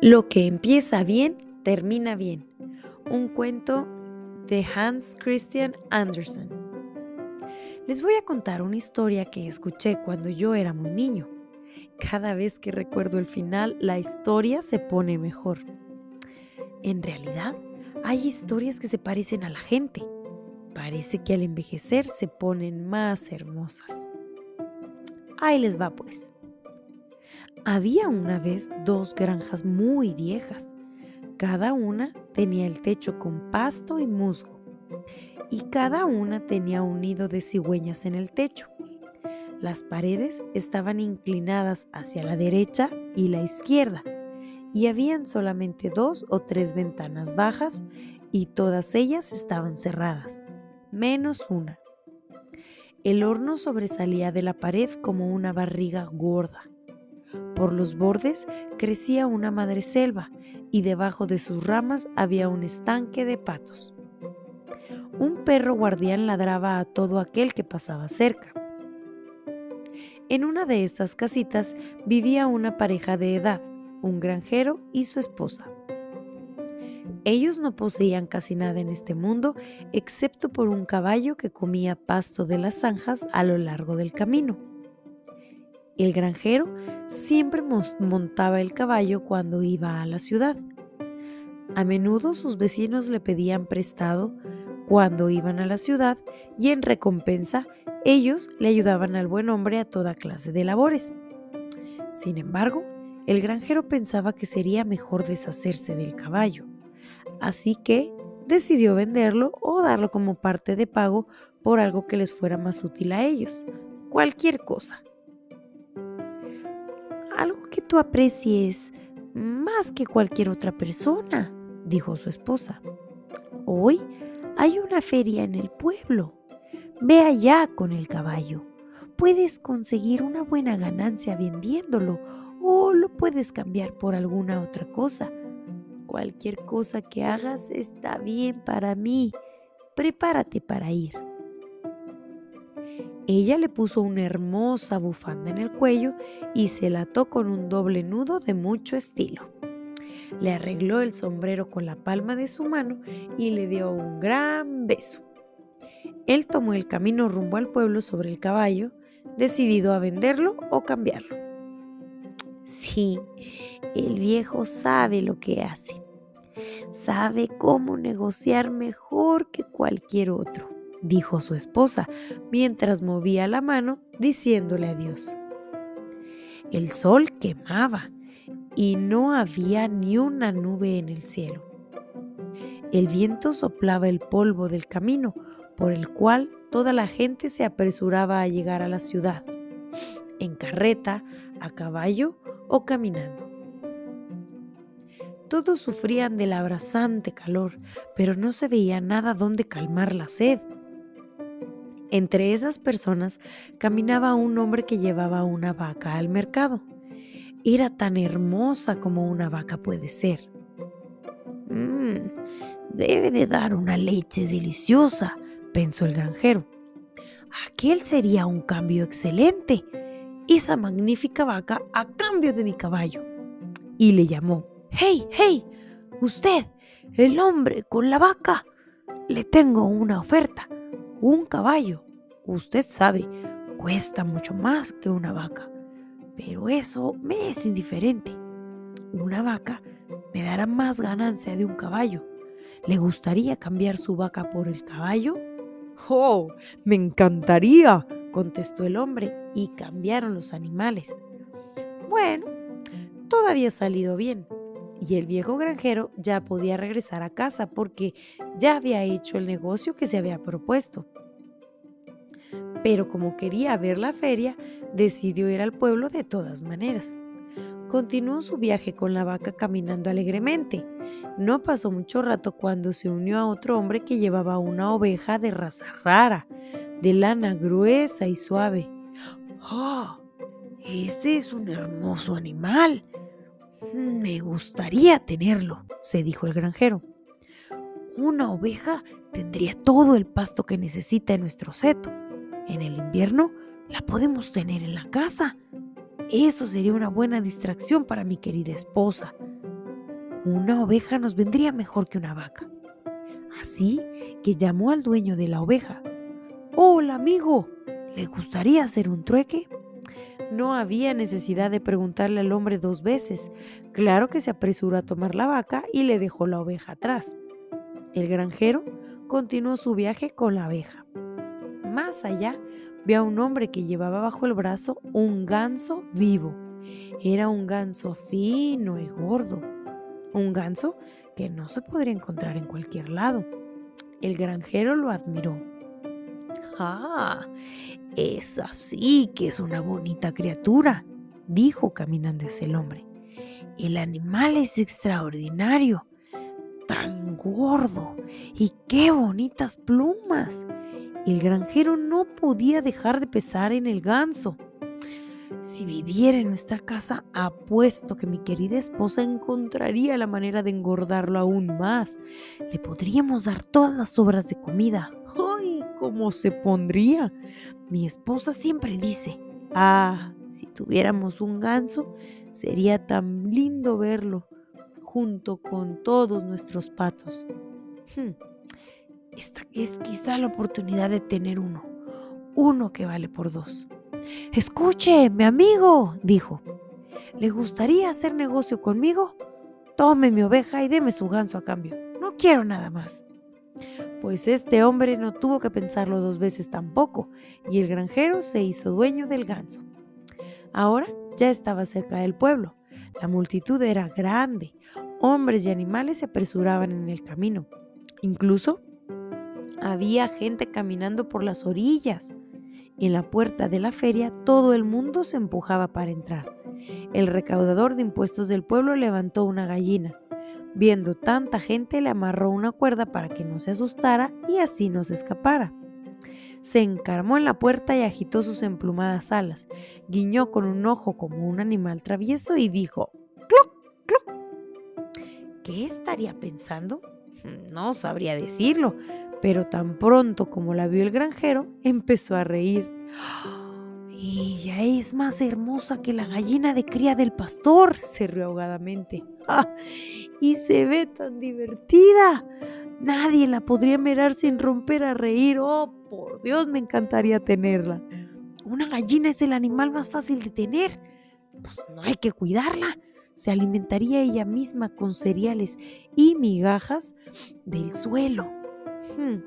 Lo que empieza bien, termina bien. Un cuento de Hans Christian Andersen. Les voy a contar una historia que escuché cuando yo era muy niño. Cada vez que recuerdo el final, la historia se pone mejor. En realidad, hay historias que se parecen a la gente. Parece que al envejecer se ponen más hermosas. Ahí les va pues. Había una vez dos granjas muy viejas. Cada una tenía el techo con pasto y musgo. Y cada una tenía un nido de cigüeñas en el techo. Las paredes estaban inclinadas hacia la derecha y la izquierda, y habían solamente dos o tres ventanas bajas y todas ellas estaban cerradas, menos una. El horno sobresalía de la pared como una barriga gorda. Por los bordes crecía una madreselva y debajo de sus ramas había un estanque de patos. Un perro guardián ladraba a todo aquel que pasaba cerca. En una de estas casitas vivía una pareja de edad, un granjero y su esposa. Ellos no poseían casi nada en este mundo excepto por un caballo que comía pasto de las zanjas a lo largo del camino. El granjero siempre montaba el caballo cuando iba a la ciudad. A menudo sus vecinos le pedían prestado cuando iban a la ciudad y en recompensa ellos le ayudaban al buen hombre a toda clase de labores. Sin embargo, el granjero pensaba que sería mejor deshacerse del caballo, así que decidió venderlo o darlo como parte de pago por algo que les fuera más útil a ellos, cualquier cosa algo que tú aprecies más que cualquier otra persona, dijo su esposa. Hoy hay una feria en el pueblo. Ve allá con el caballo. Puedes conseguir una buena ganancia vendiéndolo o lo puedes cambiar por alguna otra cosa. Cualquier cosa que hagas está bien para mí. Prepárate para ir. Ella le puso una hermosa bufanda en el cuello y se la ató con un doble nudo de mucho estilo. Le arregló el sombrero con la palma de su mano y le dio un gran beso. Él tomó el camino rumbo al pueblo sobre el caballo, decidido a venderlo o cambiarlo. Sí, el viejo sabe lo que hace. Sabe cómo negociar mejor que cualquier otro dijo su esposa mientras movía la mano diciéndole adiós. El sol quemaba y no había ni una nube en el cielo. El viento soplaba el polvo del camino por el cual toda la gente se apresuraba a llegar a la ciudad, en carreta, a caballo o caminando. Todos sufrían del abrasante calor, pero no se veía nada donde calmar la sed. Entre esas personas caminaba un hombre que llevaba una vaca al mercado. Era tan hermosa como una vaca puede ser. Mmm, debe de dar una leche deliciosa, pensó el granjero. Aquel sería un cambio excelente. Esa magnífica vaca a cambio de mi caballo. Y le llamó. ¡Hey, hey! Usted, el hombre con la vaca. Le tengo una oferta un caballo, usted sabe, cuesta mucho más que una vaca. Pero eso me es indiferente. Una vaca me dará más ganancia de un caballo. ¿Le gustaría cambiar su vaca por el caballo? ¡Oh! Me encantaría, contestó el hombre, y cambiaron los animales. Bueno, todo había salido bien y el viejo granjero ya podía regresar a casa porque ya había hecho el negocio que se había propuesto. Pero como quería ver la feria, decidió ir al pueblo de todas maneras. Continuó su viaje con la vaca caminando alegremente. No pasó mucho rato cuando se unió a otro hombre que llevaba una oveja de raza rara, de lana gruesa y suave. ¡Oh! Ese es un hermoso animal, me gustaría tenerlo, se dijo el granjero. Una oveja tendría todo el pasto que necesita en nuestro seto. En el invierno la podemos tener en la casa. Eso sería una buena distracción para mi querida esposa. Una oveja nos vendría mejor que una vaca. Así que llamó al dueño de la oveja. Hola amigo, ¿le gustaría hacer un trueque? No había necesidad de preguntarle al hombre dos veces. Claro que se apresuró a tomar la vaca y le dejó la oveja atrás. El granjero continuó su viaje con la abeja. Más allá, vio a un hombre que llevaba bajo el brazo un ganso vivo. Era un ganso fino y gordo. Un ganso que no se podría encontrar en cualquier lado. El granjero lo admiró. Ah, es así que es una bonita criatura, dijo caminando hacia el hombre. El animal es extraordinario, tan gordo y qué bonitas plumas. El granjero no podía dejar de pesar en el ganso. Si viviera en nuestra casa, apuesto que mi querida esposa encontraría la manera de engordarlo aún más. Le podríamos dar todas las sobras de comida. ¡Ay, cómo se pondría! Mi esposa siempre dice, ah, si tuviéramos un ganso, sería tan lindo verlo junto con todos nuestros patos. Hmm, esta es quizá la oportunidad de tener uno, uno que vale por dos. Escuche, mi amigo, dijo, ¿le gustaría hacer negocio conmigo? Tome mi oveja y deme su ganso a cambio. No quiero nada más pues este hombre no tuvo que pensarlo dos veces tampoco, y el granjero se hizo dueño del ganso. Ahora ya estaba cerca del pueblo. La multitud era grande. Hombres y animales se apresuraban en el camino. Incluso había gente caminando por las orillas. En la puerta de la feria todo el mundo se empujaba para entrar. El recaudador de impuestos del pueblo levantó una gallina Viendo tanta gente, le amarró una cuerda para que no se asustara y así no se escapara. Se encarmó en la puerta y agitó sus emplumadas alas, guiñó con un ojo como un animal travieso y dijo, ¡Cluc, cluc! ¿Qué estaría pensando? No sabría decirlo, pero tan pronto como la vio el granjero, empezó a reír. Ella es más hermosa que la gallina de cría del pastor, se rió ahogadamente. Y se ve tan divertida. Nadie la podría mirar sin romper a reír. Oh, por Dios, me encantaría tenerla. Una gallina es el animal más fácil de tener. Pues no hay que cuidarla. Se alimentaría ella misma con cereales y migajas del suelo. Hmm,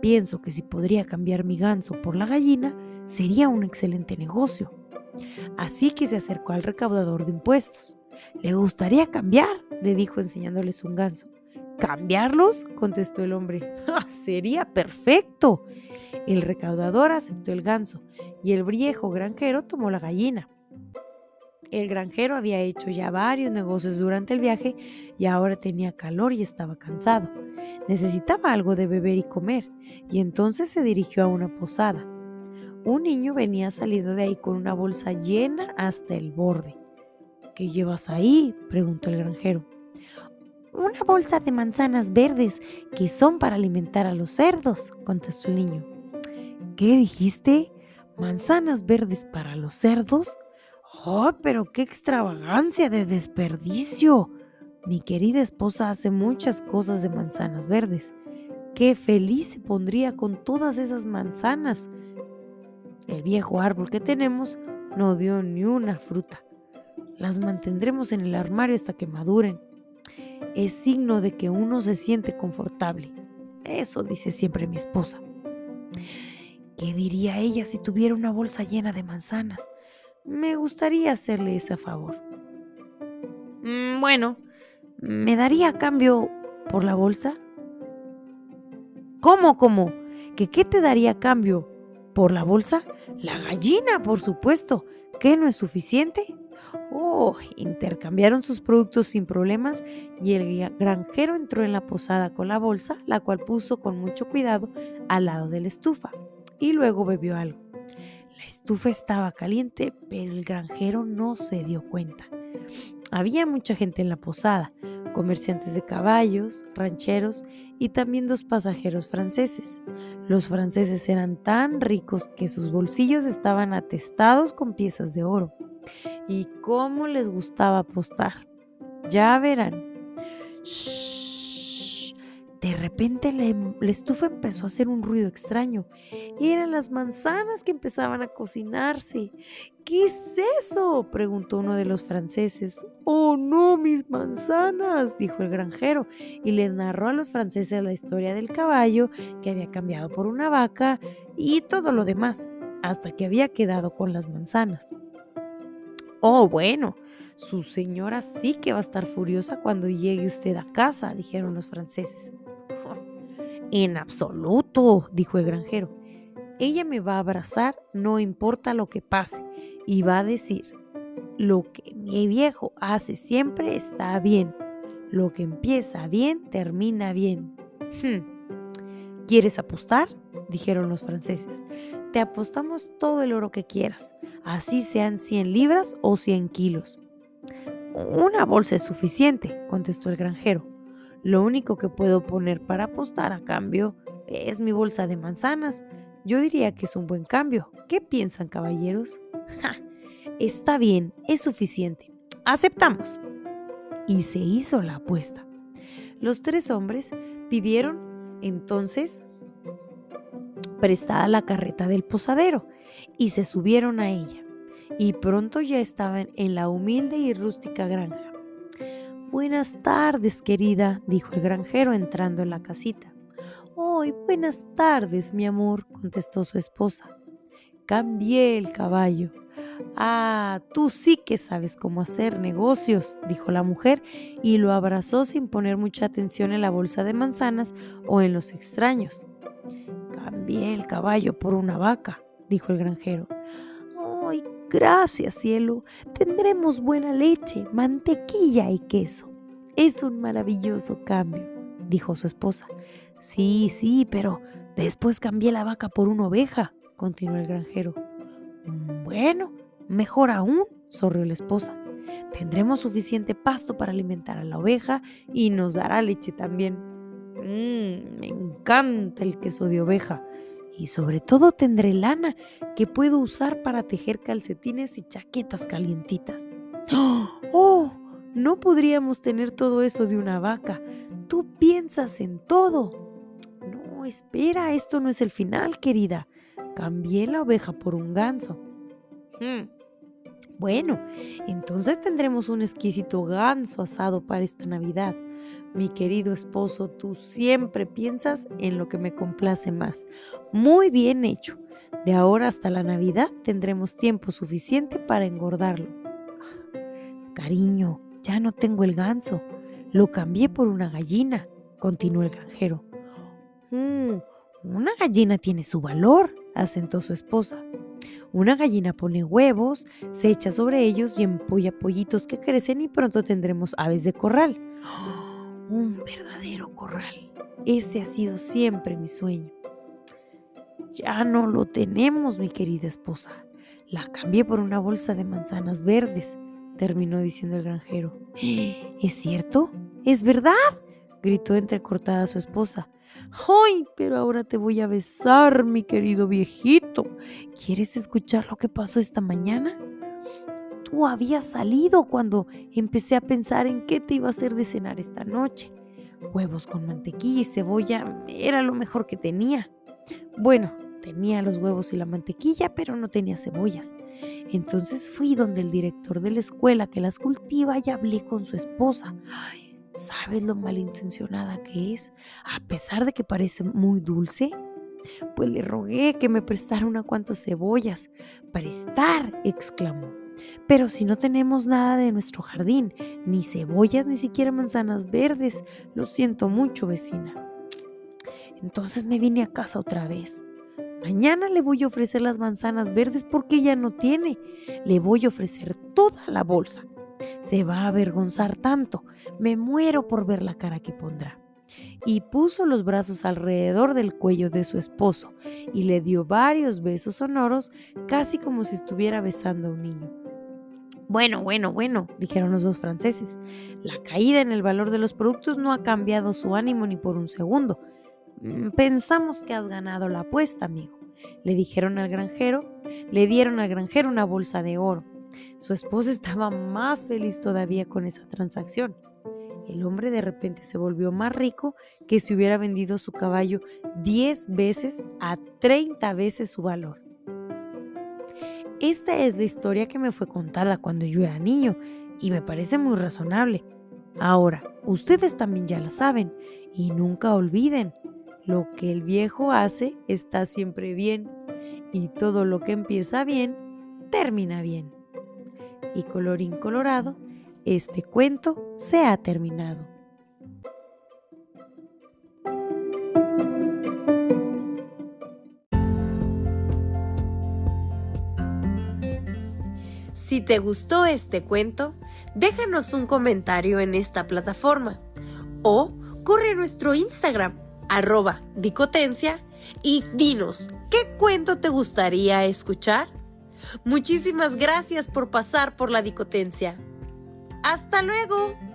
pienso que si podría cambiar mi ganso por la gallina, sería un excelente negocio. Así que se acercó al recaudador de impuestos. ¿Le gustaría cambiar? le dijo enseñándoles un ganso. ¿Cambiarlos? contestó el hombre. ¡Ah, sería perfecto. El recaudador aceptó el ganso y el viejo granjero tomó la gallina. El granjero había hecho ya varios negocios durante el viaje y ahora tenía calor y estaba cansado. Necesitaba algo de beber y comer, y entonces se dirigió a una posada. Un niño venía saliendo de ahí con una bolsa llena hasta el borde. ¿Qué llevas ahí? preguntó el granjero. Una bolsa de manzanas verdes que son para alimentar a los cerdos, contestó el niño. ¿Qué dijiste? ¿Manzanas verdes para los cerdos? ¡Oh, pero qué extravagancia de desperdicio! Mi querida esposa hace muchas cosas de manzanas verdes. Qué feliz se pondría con todas esas manzanas. El viejo árbol que tenemos no dio ni una fruta. Las mantendremos en el armario hasta que maduren. Es signo de que uno se siente confortable. Eso dice siempre mi esposa. ¿Qué diría ella si tuviera una bolsa llena de manzanas? Me gustaría hacerle ese favor. Mm, bueno, ¿me daría cambio por la bolsa? ¿Cómo, cómo? ¿Que qué te daría cambio por la bolsa? La gallina, por supuesto. ¿Qué no es suficiente? Oh, intercambiaron sus productos sin problemas y el granjero entró en la posada con la bolsa, la cual puso con mucho cuidado al lado de la estufa, y luego bebió algo. La estufa estaba caliente, pero el granjero no se dio cuenta. Había mucha gente en la posada, comerciantes de caballos, rancheros y también dos pasajeros franceses. Los franceses eran tan ricos que sus bolsillos estaban atestados con piezas de oro. Y cómo les gustaba apostar. Ya verán. De repente la, estufa empezó a hacer un ruido extraño. Eran las manzanas que empezaban a cocinarse. ¿Qué es eso? preguntó uno de los franceses. Oh, no, mis manzanas, dijo el granjero, y les narró a los franceses la historia del caballo que había cambiado por una vaca y todo lo demás, hasta que había quedado con las manzanas. Oh, bueno, su señora sí que va a estar furiosa cuando llegue usted a casa, dijeron los franceses. En absoluto, dijo el granjero. Ella me va a abrazar, no importa lo que pase, y va a decir, lo que mi viejo hace siempre está bien. Lo que empieza bien, termina bien. Hmm. ¿Quieres apostar? Dijeron los franceses. Te apostamos todo el oro que quieras, así sean 100 libras o 100 kilos. Una bolsa es suficiente, contestó el granjero. Lo único que puedo poner para apostar a cambio es mi bolsa de manzanas. Yo diría que es un buen cambio. ¿Qué piensan, caballeros? está bien, es suficiente. Aceptamos. Y se hizo la apuesta. Los tres hombres pidieron entonces prestada la carreta del posadero y se subieron a ella. Y pronto ya estaban en la humilde y rústica granja. Buenas tardes, querida, dijo el granjero entrando en la casita. ¡Ay, buenas tardes, mi amor! contestó su esposa. Cambié el caballo. Ah, tú sí que sabes cómo hacer negocios, dijo la mujer y lo abrazó sin poner mucha atención en la bolsa de manzanas o en los extraños. Cambié el caballo por una vaca, dijo el granjero. ¡Ay, Gracias, cielo. Tendremos buena leche, mantequilla y queso. Es un maravilloso cambio, dijo su esposa. Sí, sí, pero después cambié la vaca por una oveja, continuó el granjero. Bueno, mejor aún, sonrió la esposa. Tendremos suficiente pasto para alimentar a la oveja y nos dará leche también. Mmm, me encanta el queso de oveja, y sobre todo tendré lana que puedo usar para tejer calcetines y chaquetas calientitas. ¡Oh! No podríamos tener todo eso de una vaca. Tú piensas en todo. No, espera, esto no es el final, querida. Cambié la oveja por un ganso. Hmm. Bueno, entonces tendremos un exquisito ganso asado para esta Navidad. Mi querido esposo, tú siempre piensas en lo que me complace más. Muy bien hecho. De ahora hasta la Navidad tendremos tiempo suficiente para engordarlo. Cariño, ya no tengo el ganso. Lo cambié por una gallina, continuó el granjero. Mm, una gallina tiene su valor, asentó su esposa. Una gallina pone huevos, se echa sobre ellos y empolla pollitos que crecen y pronto tendremos aves de corral. Un verdadero corral. Ese ha sido siempre mi sueño. Ya no lo tenemos, mi querida esposa. La cambié por una bolsa de manzanas verdes, terminó diciendo el granjero. ¿Es cierto? ¿Es verdad? Gritó entrecortada su esposa. ¡Ay! Pero ahora te voy a besar, mi querido viejito. ¿Quieres escuchar lo que pasó esta mañana? tú habías salido cuando empecé a pensar en qué te iba a hacer de cenar esta noche. Huevos con mantequilla y cebolla era lo mejor que tenía. Bueno, tenía los huevos y la mantequilla, pero no tenía cebollas. Entonces fui donde el director de la escuela que las cultiva y hablé con su esposa. Ay, ¿sabes lo malintencionada que es? A pesar de que parece muy dulce. Pues le rogué que me prestara una cuantas cebollas. Prestar, exclamó. Pero si no tenemos nada de nuestro jardín, ni cebollas, ni siquiera manzanas verdes, lo siento mucho, vecina. Entonces me vine a casa otra vez. Mañana le voy a ofrecer las manzanas verdes porque ella no tiene. Le voy a ofrecer toda la bolsa. Se va a avergonzar tanto. Me muero por ver la cara que pondrá. Y puso los brazos alrededor del cuello de su esposo y le dio varios besos sonoros, casi como si estuviera besando a un niño. Bueno, bueno, bueno, dijeron los dos franceses. La caída en el valor de los productos no ha cambiado su ánimo ni por un segundo. Mm, pensamos que has ganado la apuesta, amigo. Le dijeron al granjero, le dieron al granjero una bolsa de oro. Su esposa estaba más feliz todavía con esa transacción. El hombre de repente se volvió más rico que si hubiera vendido su caballo 10 veces a 30 veces su valor. Esta es la historia que me fue contada cuando yo era niño y me parece muy razonable. Ahora, ustedes también ya la saben y nunca olviden, lo que el viejo hace está siempre bien y todo lo que empieza bien, termina bien. Y colorín colorado, este cuento se ha terminado. Si te gustó este cuento, déjanos un comentario en esta plataforma o corre a nuestro Instagram, arroba dicotencia, y dinos qué cuento te gustaría escuchar. Muchísimas gracias por pasar por la dicotencia. ¡Hasta luego!